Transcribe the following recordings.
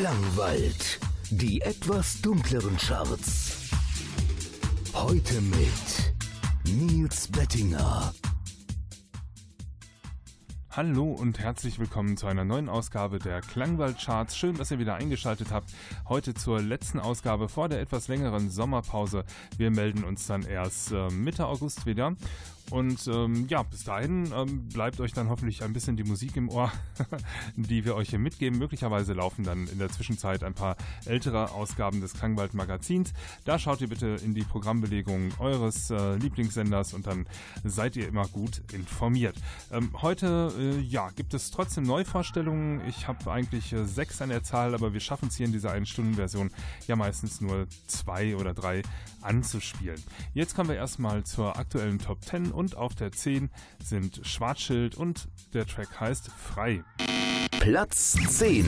Klangwald. Die etwas dunkleren Charts. Heute mit Nils Bettinger. Hallo und herzlich willkommen zu einer neuen Ausgabe der Klangwald Charts. Schön, dass ihr wieder eingeschaltet habt. Heute zur letzten Ausgabe vor der etwas längeren Sommerpause. Wir melden uns dann erst äh, Mitte August wieder. Und ähm, ja, bis dahin ähm, bleibt euch dann hoffentlich ein bisschen die Musik im Ohr, die wir euch hier mitgeben. Möglicherweise laufen dann in der Zwischenzeit ein paar ältere Ausgaben des Klangwald Magazins. Da schaut ihr bitte in die Programmbelegung eures äh, Lieblingssenders und dann seid ihr immer gut informiert. Ähm, heute äh, ja, gibt es trotzdem Neuvorstellungen. Ich habe eigentlich äh, sechs an der Zahl, aber wir schaffen es hier in dieser einen Stunden Version ja meistens nur zwei oder drei anzuspielen. Jetzt kommen wir erstmal zur aktuellen Top 10 und auf der 10 sind Schwarzschild und der Track heißt Frei. Platz 10.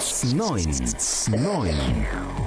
9. 9.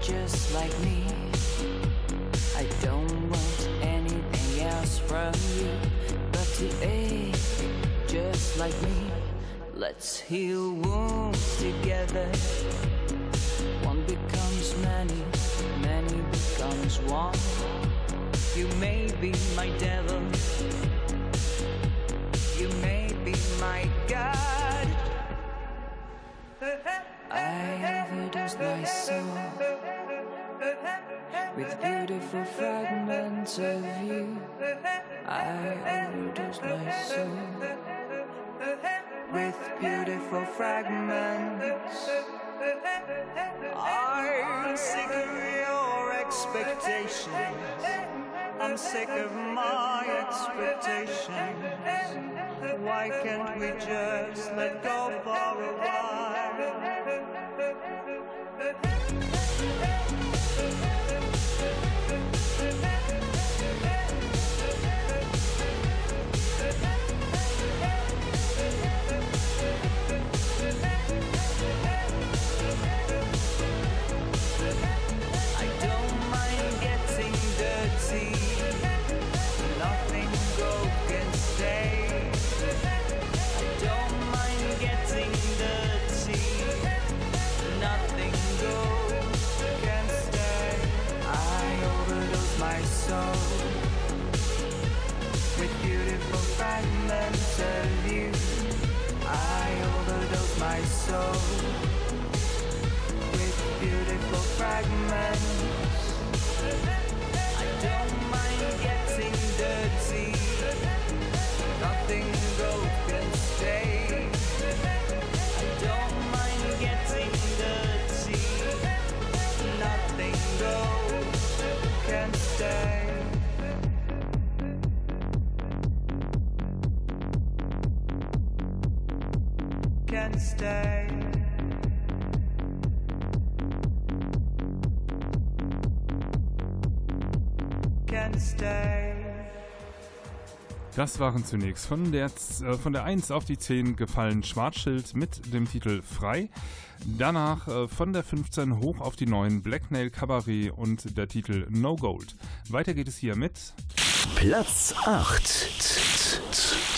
Just like me. I don't want anything else from you but to ache just like me. Let's heal wounds together. One becomes many, many becomes one. You may be my devil. You may be my God. Overdose my soul with beautiful fragments of you. I overdose my soul with beautiful fragments. I'm sick of your expectations. I'm sick of my expectations. Why can't we just let go for a I with beautiful fragments. Das waren zunächst von der, äh, von der 1 auf die 10 gefallen Schwarzschild mit dem Titel Frei. Danach äh, von der 15 hoch auf die 9 Black Nail Cabaret und der Titel No Gold. Weiter geht es hier mit Platz 8.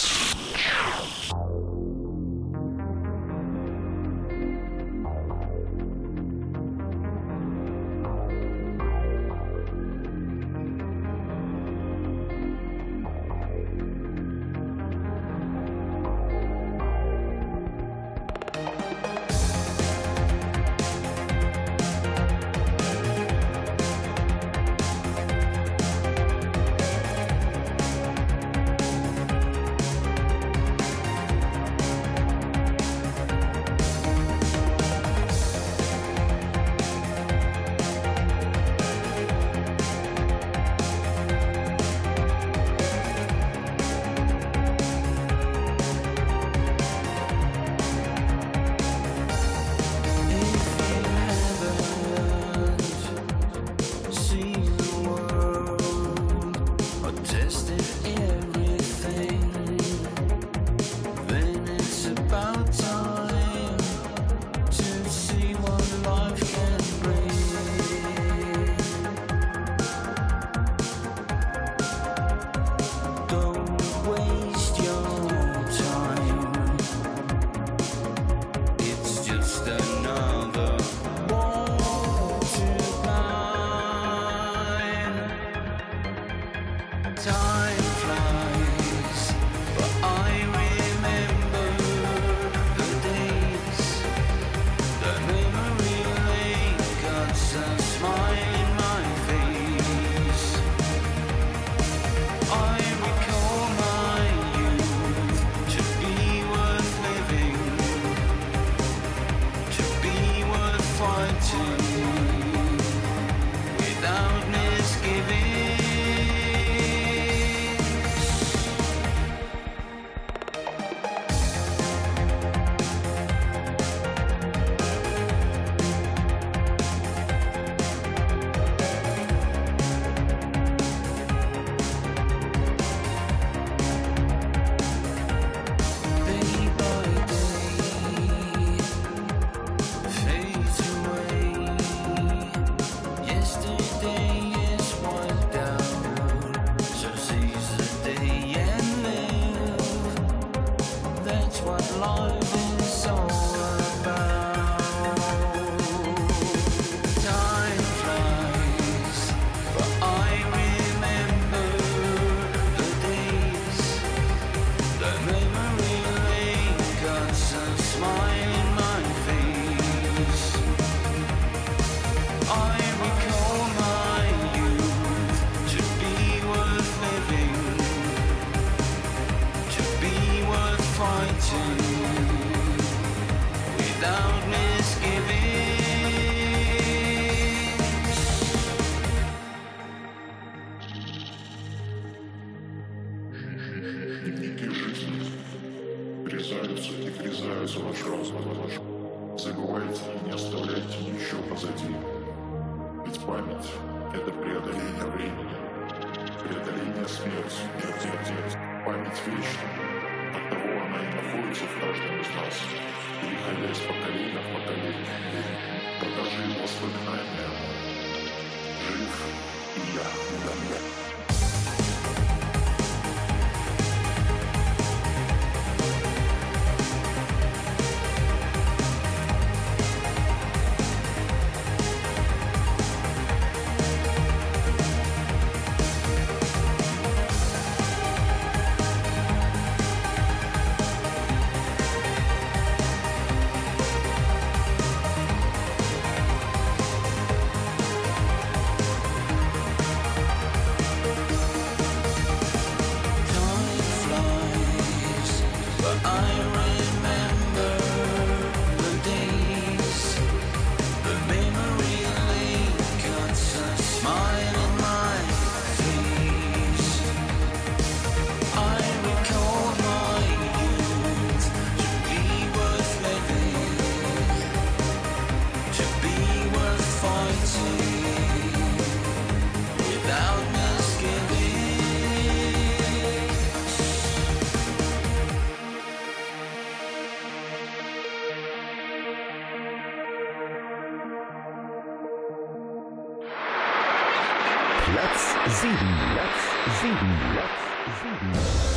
sieben. Platz sieben. Platz sieben.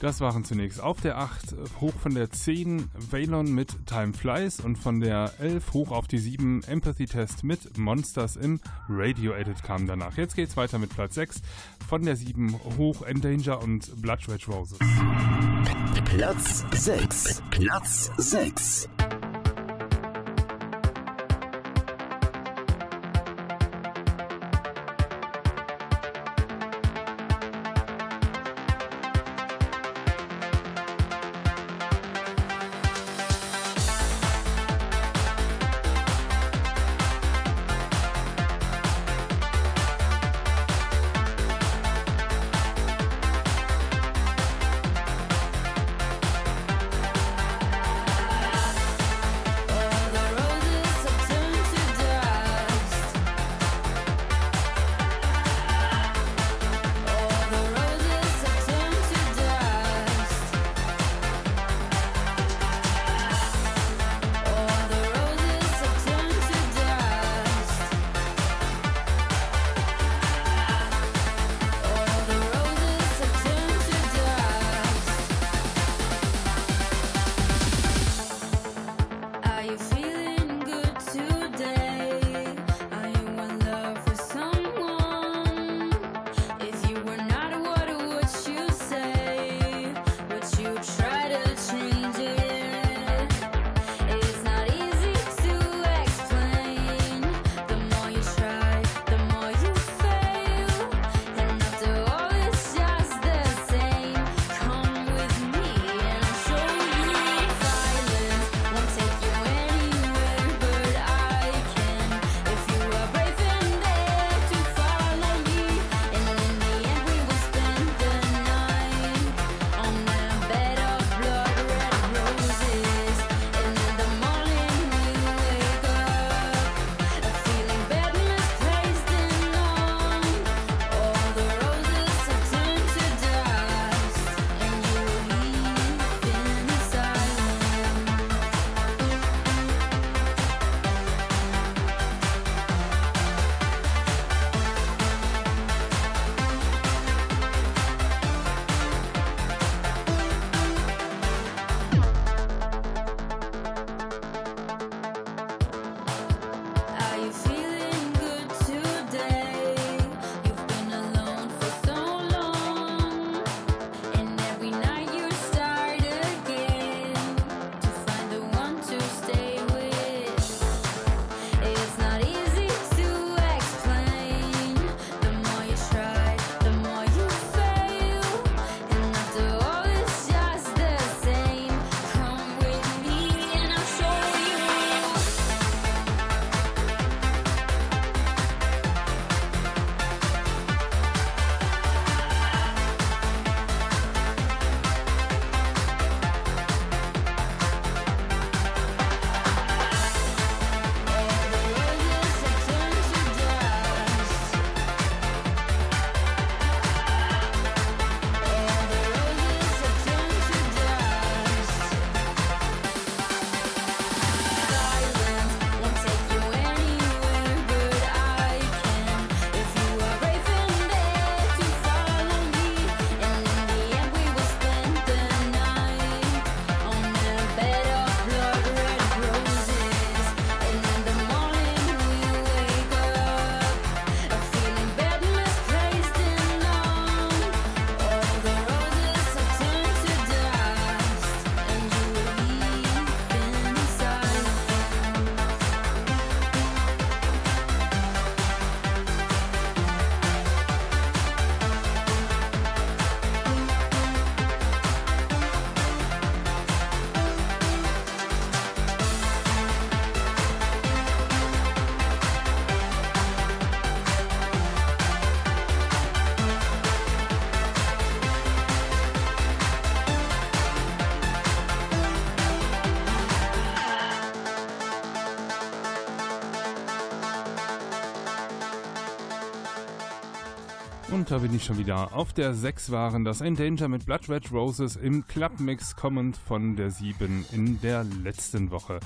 Das waren zunächst auf der 8, hoch von der 10 Valon mit Time Flies und von der 11 hoch auf die 7 Empathy Test mit Monsters im Radio Edit kam danach. Jetzt geht's weiter mit Platz 6, von der 7 hoch Endanger und Blood Red Roses. Platz 6. Platz 6. Da bin ich schon wieder. Auf der 6 waren das Endanger mit Blood Red Roses im Clubmix kommend von der 7 in der letzten Woche.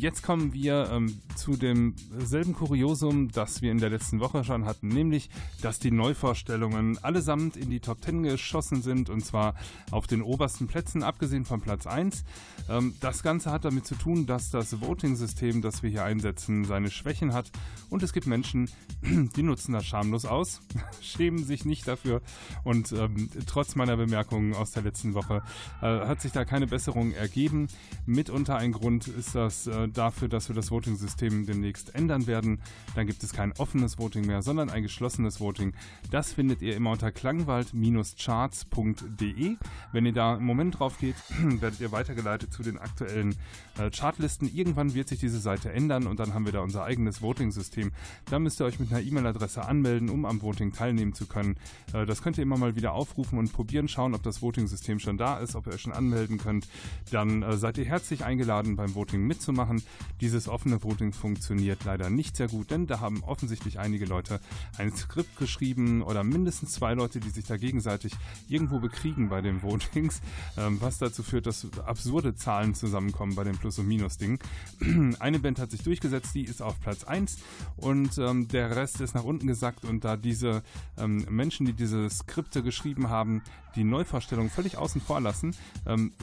Jetzt kommen wir ähm, zu demselben Kuriosum, das wir in der letzten Woche schon hatten, nämlich, dass die Neuvorstellungen allesamt in die Top 10 geschossen sind und zwar auf den obersten Plätzen, abgesehen von Platz 1. Ähm, das Ganze hat damit zu tun, dass das Voting-System, das wir hier einsetzen, seine Schwächen hat und es gibt Menschen, die nutzen das schamlos aus, schämen sich nicht dafür. Und ähm, trotz meiner Bemerkungen aus der letzten Woche äh, hat sich da keine Besserung ergeben. Mitunter ein Grund ist das äh, dafür, dass wir das Voting-System demnächst ändern werden. Dann gibt es kein offenes Voting mehr, sondern ein geschlossenes Voting. Das findet ihr immer unter klangwald-charts.de. Wenn ihr da im Moment drauf geht, werdet ihr weitergeleitet zu den aktuellen äh, Chartlisten. Irgendwann wird sich diese Seite ändern und dann haben wir da unser eigenes Voting-System. Da müsst ihr euch mit einer E-Mail-Adresse anmelden, um am Voting teilnehmen zu können. Äh, das könnt ihr immer mal wieder aufrufen und probieren, schauen, ob das Voting-System schon da ist, ob ihr euch schon anmelden könnt. Dann äh, seid ihr herzlich eingeladen, beim Voting mitzumachen. Dieses offene Voting funktioniert leider nicht sehr gut, denn da haben offensichtlich einige Leute ein Skript geschrieben oder mindestens zwei Leute, die sich da gegenseitig irgendwo bekriegen bei den Votings, ähm, was dazu führt, dass absurde Zahlen zusammenkommen bei den Plus- und Minus-Dingen. Eine Band hat sich durchgesetzt, die ist auf Platz 1 und ähm, der Rest ist nach unten gesackt und da diese ähm, Menschen, die diese Skripte geschrieben haben, die Neuvorstellung völlig außen vor lassen,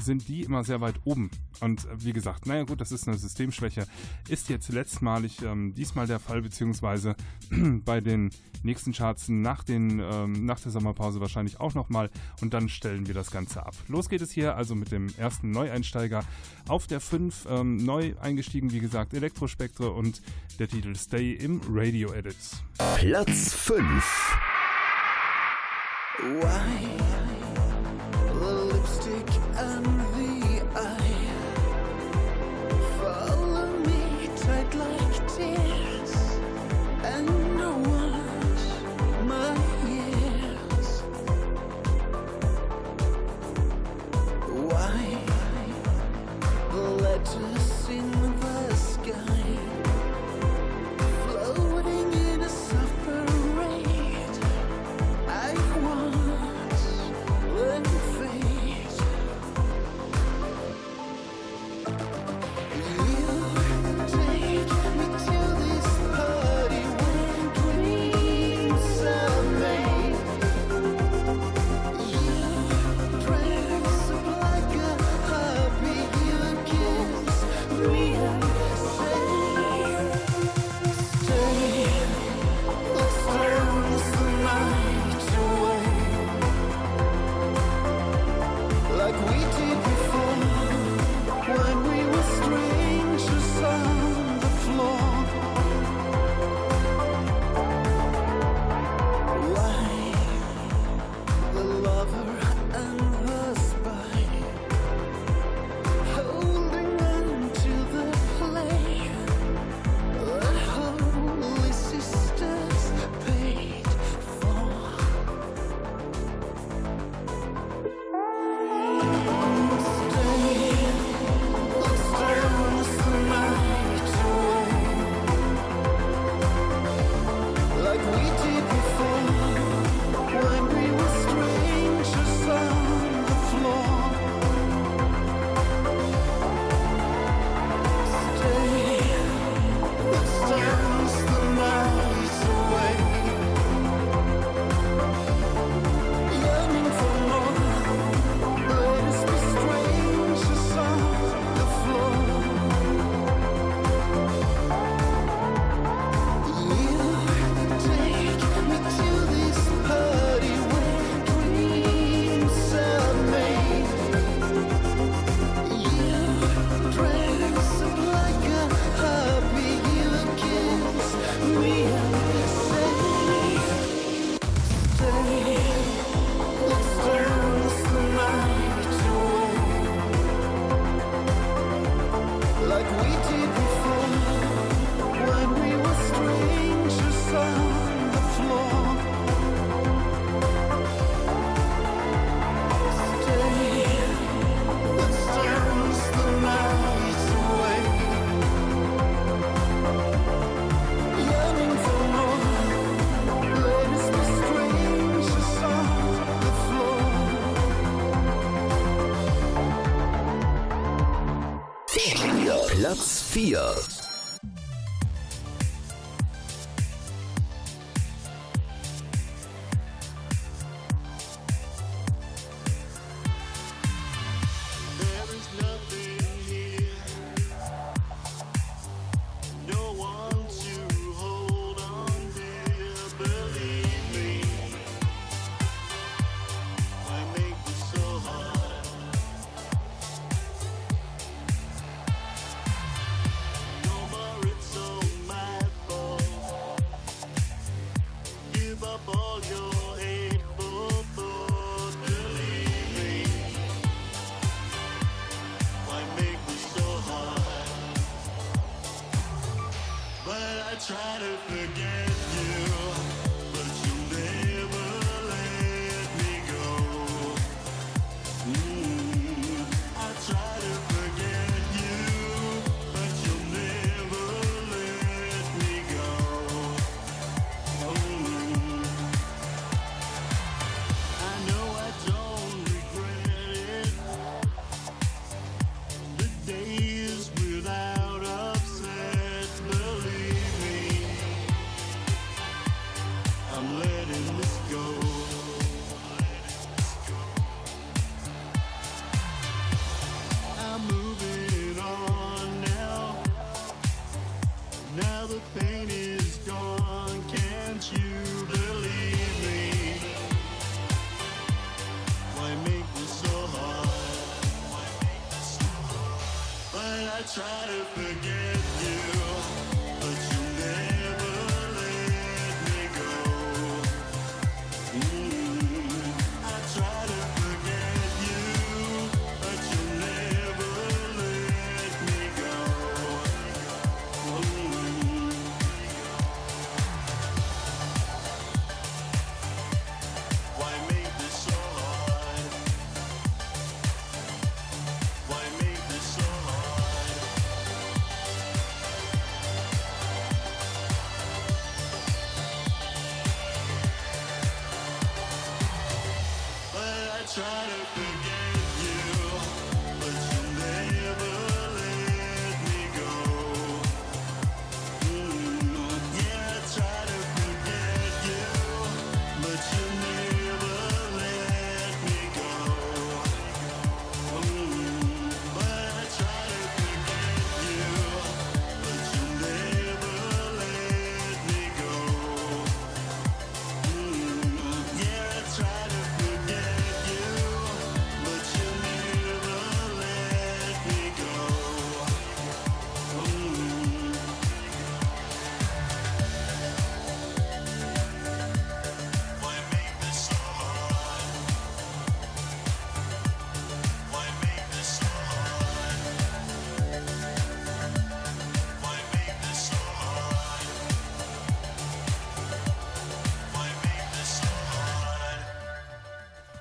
sind die immer sehr weit oben. Und äh, wie gesagt, naja gut, das ist eine Systemschwäche. Ist jetzt letztmalig ähm, diesmal der Fall, beziehungsweise bei den nächsten Charts nach, den, ähm, nach der Sommerpause wahrscheinlich auch nochmal. Und dann stellen wir das Ganze ab. Los geht es hier also mit dem ersten Neueinsteiger auf der 5. Ähm, neu eingestiegen, wie gesagt, Elektrospektre und der Titel Stay im Radio Edit. Platz 5 Why the lipstick and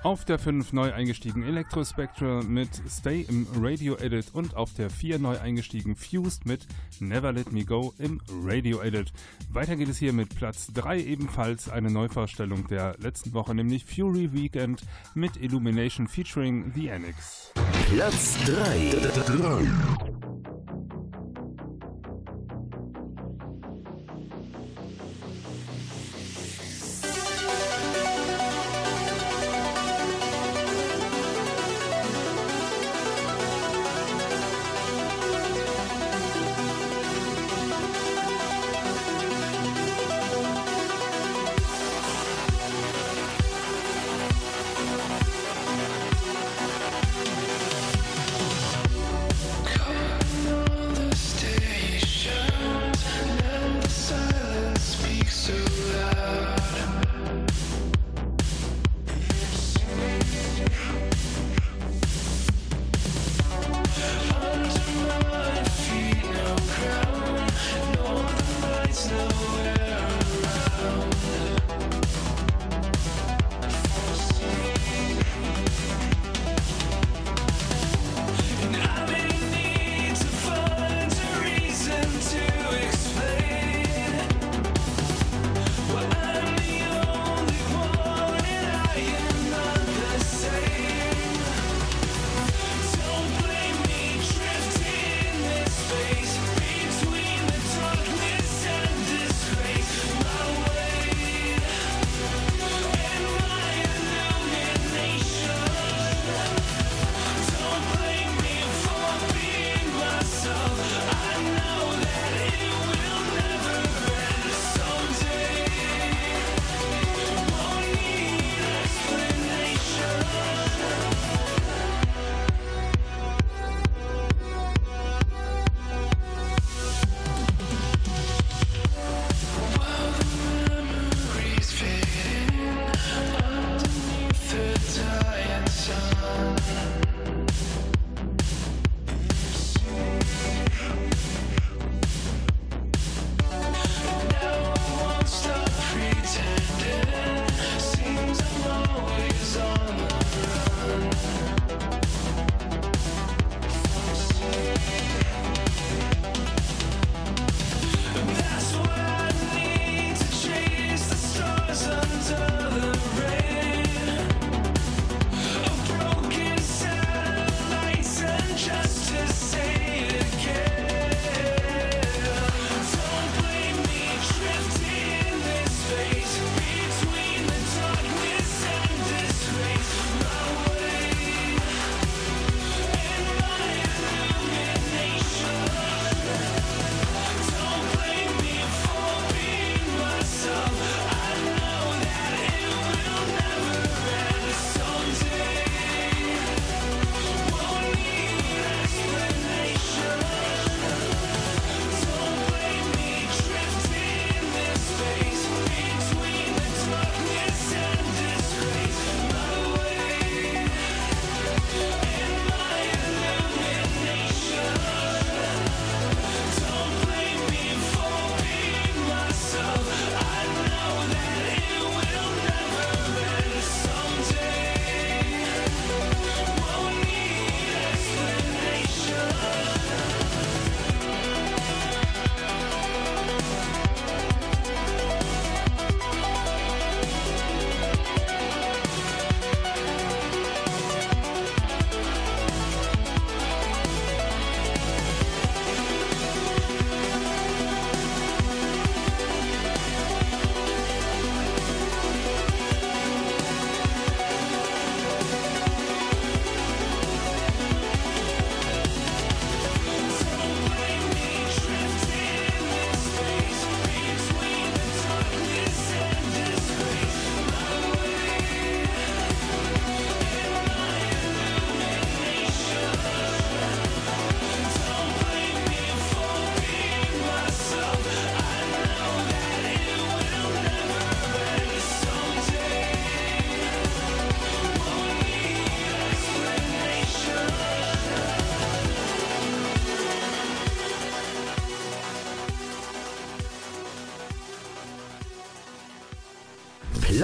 Auf der 5 neu eingestiegen Electro Spectral mit Stay im Radio Edit und auf der 4 neu eingestiegen Fused mit Never Let Me Go im Radio Edit. Weiter geht es hier mit Platz 3 ebenfalls eine Neuvorstellung der letzten Woche, nämlich Fury Weekend mit Illumination featuring The Annex. Platz 3.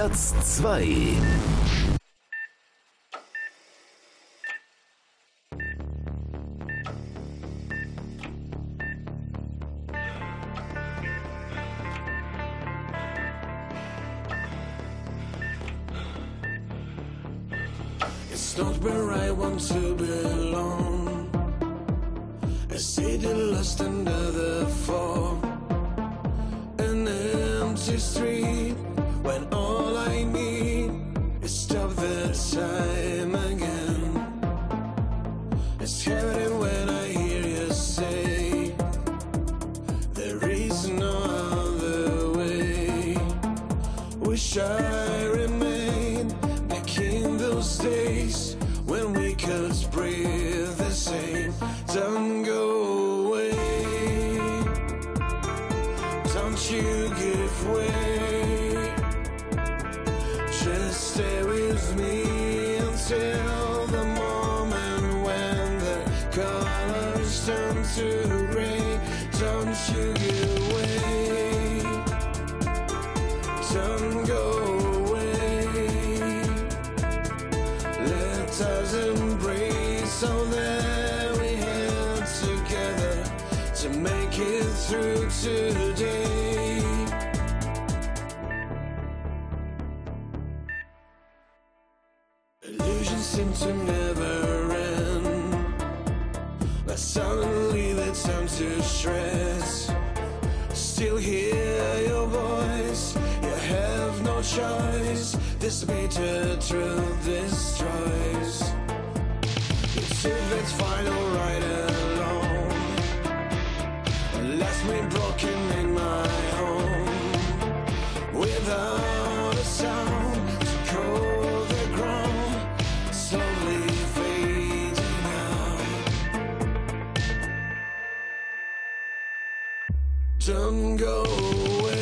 Platz 2. It's not where I want to belong. A city lost under the fog. An empty street Don't go away.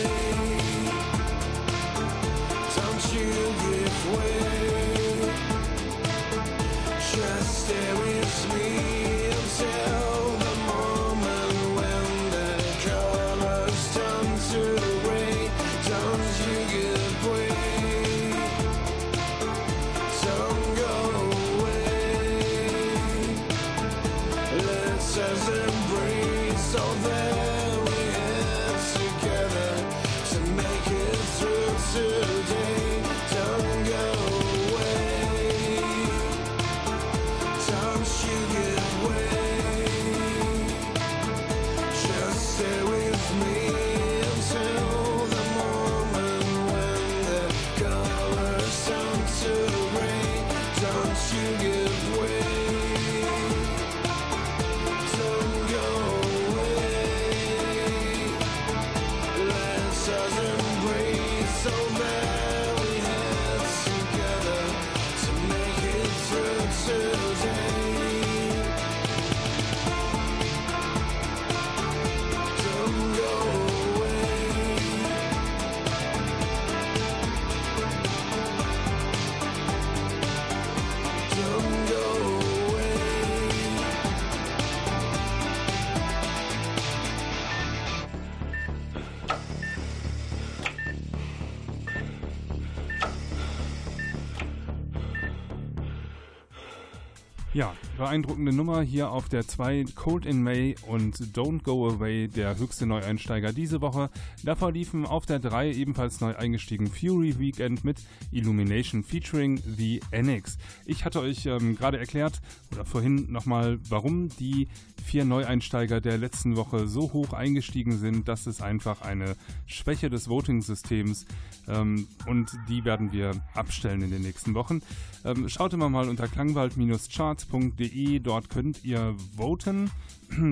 Beeindruckende Nummer hier auf der 2 Cold in May und Don't Go Away, der höchste Neueinsteiger diese Woche. Davor liefen auf der 3 ebenfalls neu eingestiegen Fury Weekend mit Illumination featuring The Annex. Ich hatte euch ähm, gerade erklärt oder vorhin nochmal, warum die vier Neueinsteiger der letzten Woche so hoch eingestiegen sind. Das ist einfach eine Schwäche des Voting-Systems ähm, und die werden wir abstellen in den nächsten Wochen. Ähm, schaut immer mal unter klangwald-charts.de, dort könnt ihr voten.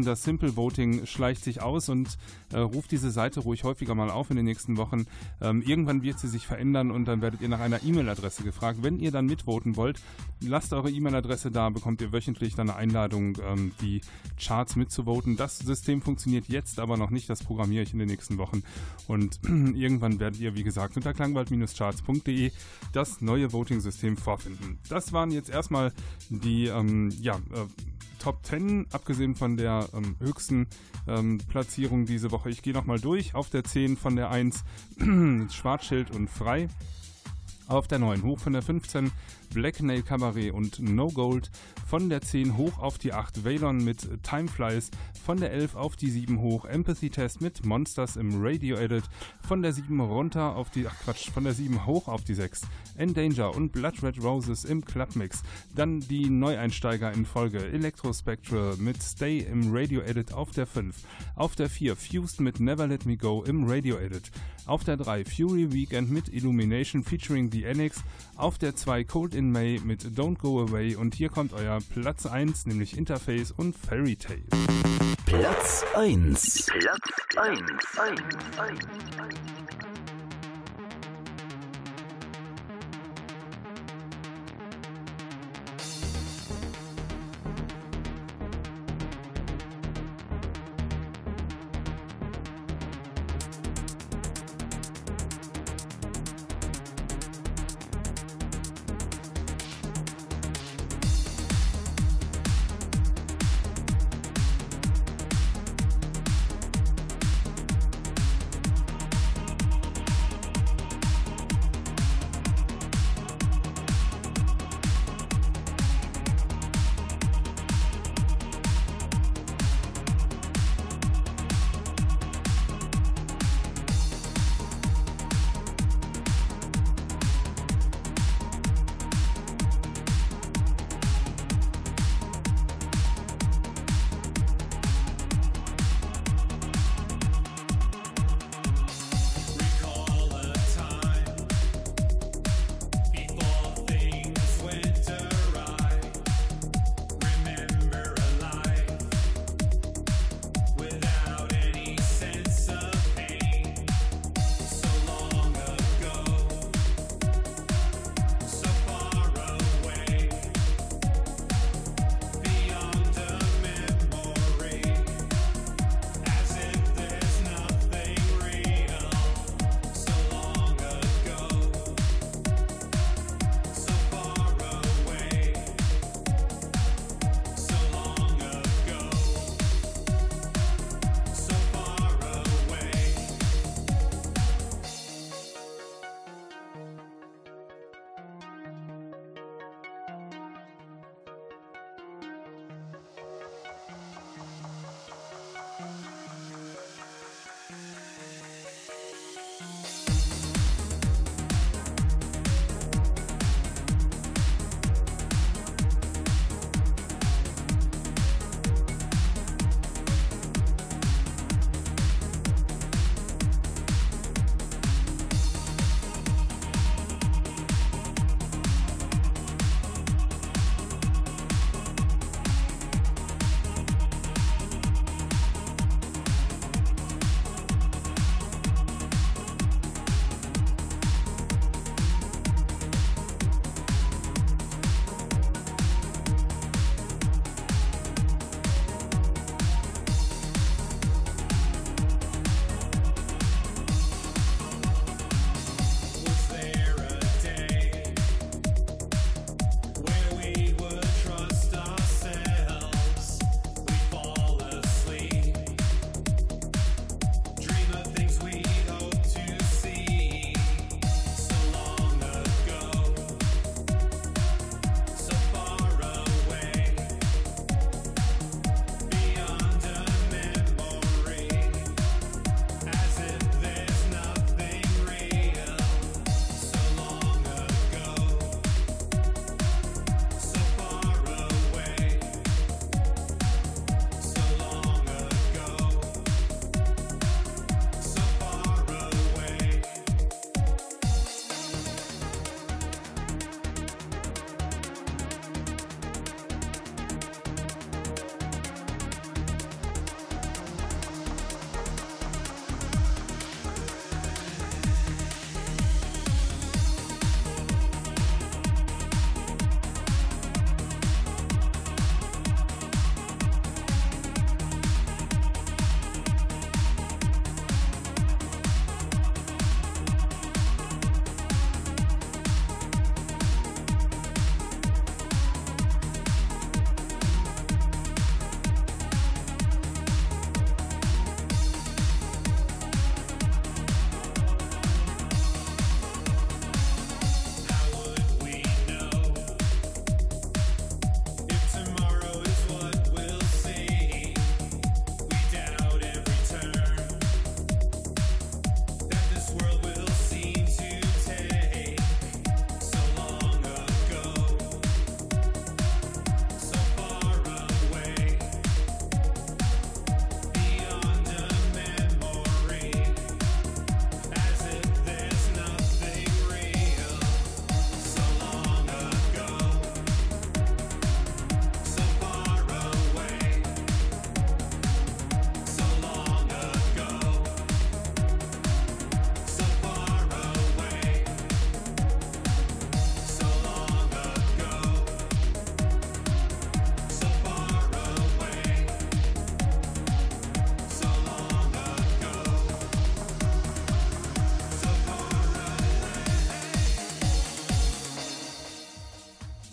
Das Simple Voting schleicht sich aus und äh, ruft diese Seite ruhig häufiger mal auf in den nächsten Wochen. Ähm, irgendwann wird sie sich verändern und dann werdet ihr nach einer E-Mail-Adresse gefragt. Wenn ihr dann mitvoten wollt, lasst eure E-Mail-Adresse da, bekommt ihr wöchentlich dann eine Einladung, ähm, die Charts mitzuvoten. Das System funktioniert jetzt aber noch nicht, das programmiere ich in den nächsten Wochen und irgendwann werdet ihr, wie gesagt, unter klangwald-charts.de das neue Voting-System vorfinden. Das waren jetzt erstmal die ähm, ja, äh, Top 10, abgesehen von der ähm, höchsten ähm, Platzierung diese Woche. Ich gehe nochmal durch. Auf der 10 von der 1 Schwarzschild und Frei. Auf der 9 hoch von der 15 Black Nail Cabaret und No Gold. Von der 10 hoch auf die 8 Valon mit Time Flies. Von der 11 auf die 7 hoch Empathy Test mit Monsters im Radio Edit. Von der 7 runter auf die, ach Quatsch, von der 7 hoch auf die 6 Endanger und Blood Red Roses im Clubmix. Dann die Neueinsteiger in Folge Electro Spectral mit Stay im Radio Edit auf der 5. Auf der 4 Fused mit Never Let Me Go im Radio Edit. Auf der 3 Fury Weekend mit Illumination featuring The Annex. Auf der 2 Cold in May mit Don't Go Away. Und hier kommt euer Platz 1, nämlich Interface und Fairy Tale. Platz 1. Platz 1. 1. 1.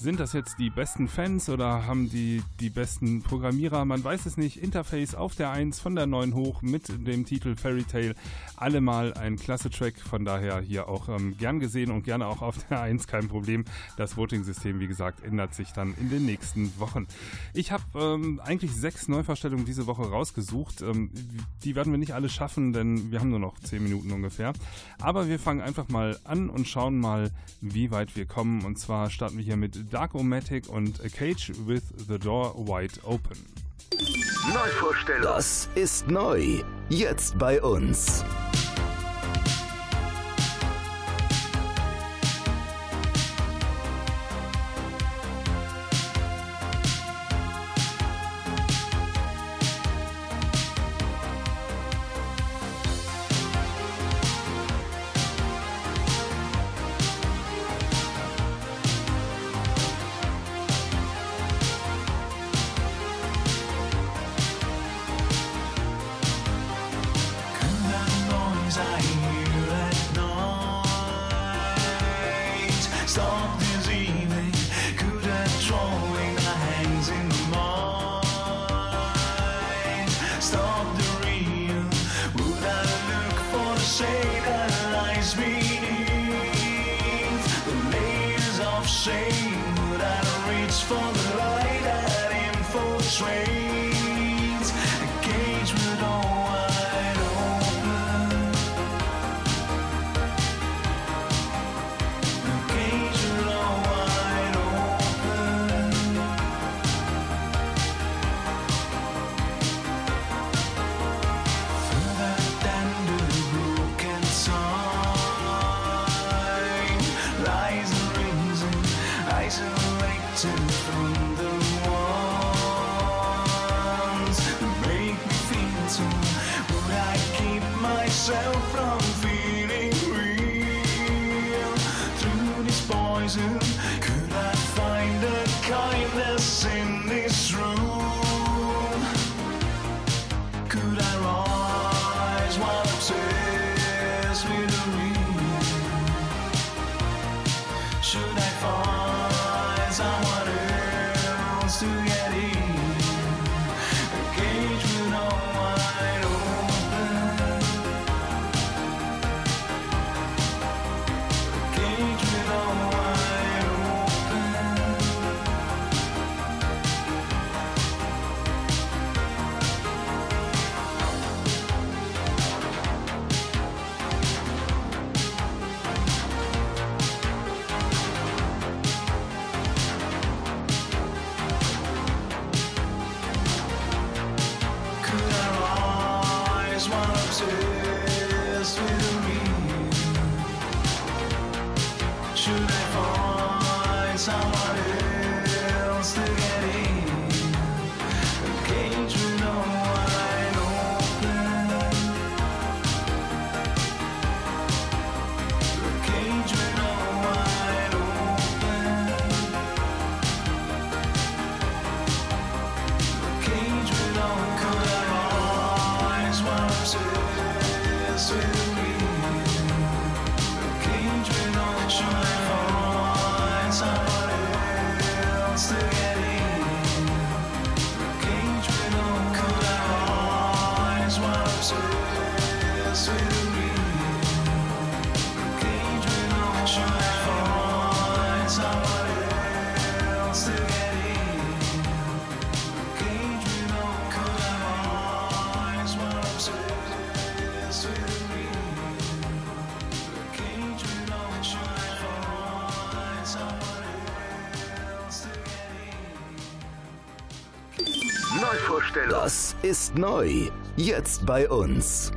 Sind das jetzt die besten Fans oder haben die die besten Programmierer? Man weiß es nicht. Interface auf der 1 von der 9 hoch mit dem Titel Fairy Tale. Allemal ein klasse Track, von daher hier auch ähm, gern gesehen und gerne auch auf der 1, kein Problem. Das Voting-System, wie gesagt, ändert sich dann in den nächsten Wochen. Ich habe ähm, eigentlich sechs Neuvorstellungen diese Woche rausgesucht. Ähm, die werden wir nicht alle schaffen, denn wir haben nur noch 10 Minuten ungefähr. Aber wir fangen einfach mal an und schauen mal, wie weit wir kommen. Und zwar starten wir hier mit Dark-O-Matic und A Cage with the Door Wide Open. Neuvorstellung. Das ist neu. Jetzt bei uns. Could Das ist neu. Jetzt bei uns.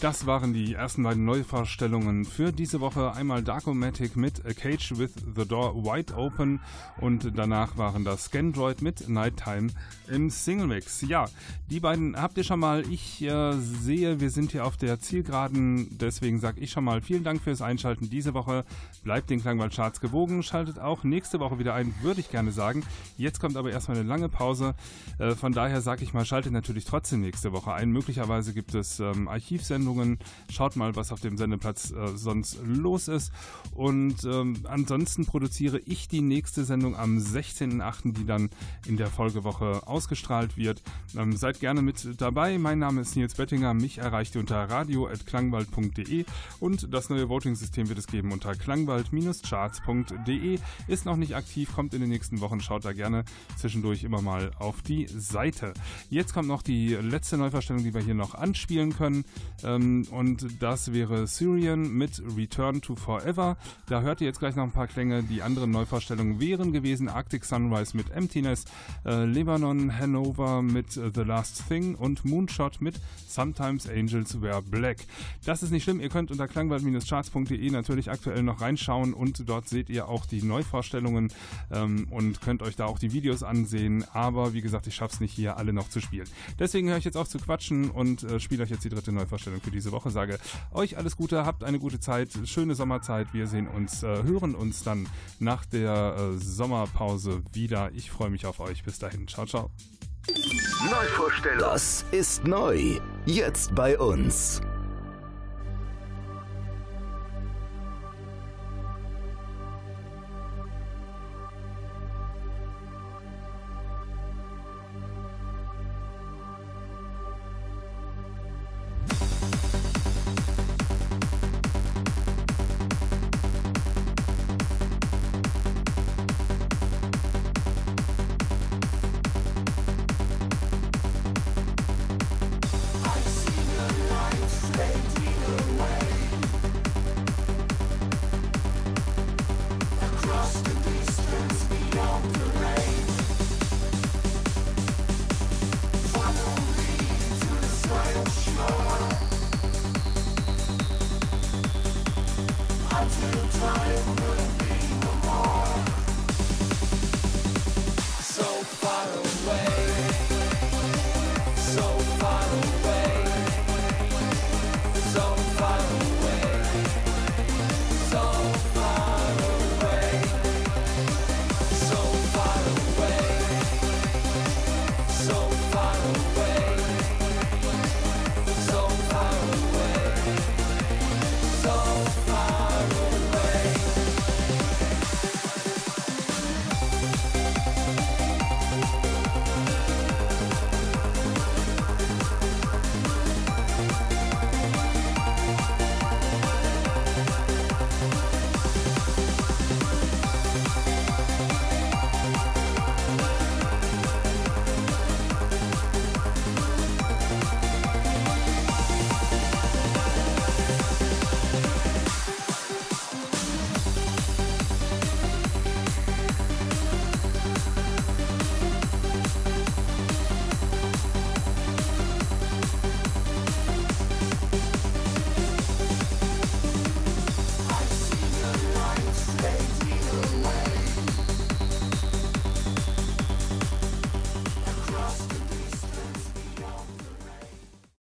Das waren die ersten beiden Neuvorstellungen für diese Woche. Einmal Darkomatic mit A Cage with the Door Wide Open und danach waren das Scandroid mit Nighttime im Single Mix. Ja, die beiden habt ihr schon mal. Ich äh, sehe, wir sind hier auf der Zielgeraden. Deswegen sage ich schon mal vielen Dank fürs Einschalten diese Woche. Bleibt den Klangwald Charts gewogen. Schaltet auch nächste Woche wieder ein, würde ich gerne sagen. Jetzt kommt aber erstmal eine lange Pause. Äh, von daher sage ich mal, schaltet natürlich trotzdem nächste Woche ein. Möglicherweise gibt es ähm, Archivsendungen. Schaut mal, was auf dem Sendeplatz äh, sonst los ist. Und ähm, ansonsten produziere ich die nächste Sendung am 16.08., die dann in der Folgewoche ausgestrahlt wird. Ähm, seid gerne mit dabei. Mein Name ist Nils Bettinger. Mich erreicht ihr unter radio.klangwald.de und das neue Voting-System wird es geben unter klangwald-charts.de. Ist noch nicht aktiv, kommt in den nächsten Wochen. Schaut da gerne zwischendurch immer mal auf die Seite. Jetzt kommt noch die letzte Neuverstellung, die wir hier noch anspielen können. Ähm, und das wäre Syrian mit Return to Forever. Da hört ihr jetzt gleich noch ein paar Klänge. Die anderen Neuvorstellungen wären gewesen Arctic Sunrise mit Emptiness, äh, Lebanon Hanover mit äh, The Last Thing und Moonshot mit Sometimes Angels Wear Black. Das ist nicht schlimm. Ihr könnt unter klangwald-charts.de natürlich aktuell noch reinschauen und dort seht ihr auch die Neuvorstellungen ähm, und könnt euch da auch die Videos ansehen. Aber wie gesagt, ich schaffe es nicht hier alle noch zu spielen. Deswegen höre ich jetzt auf zu quatschen und äh, spiele euch jetzt die dritte Neuvorstellung für diese Woche. Sage euch alles Gute, habt eine gute Zeit, schöne Sommerzeit. Wir sehen uns, äh, hören uns dann nach der äh, Sommerpause wieder. Ich freue mich auf euch. Bis dahin. Ciao, ciao. Neuvorstellung. Das ist neu. Jetzt bei uns.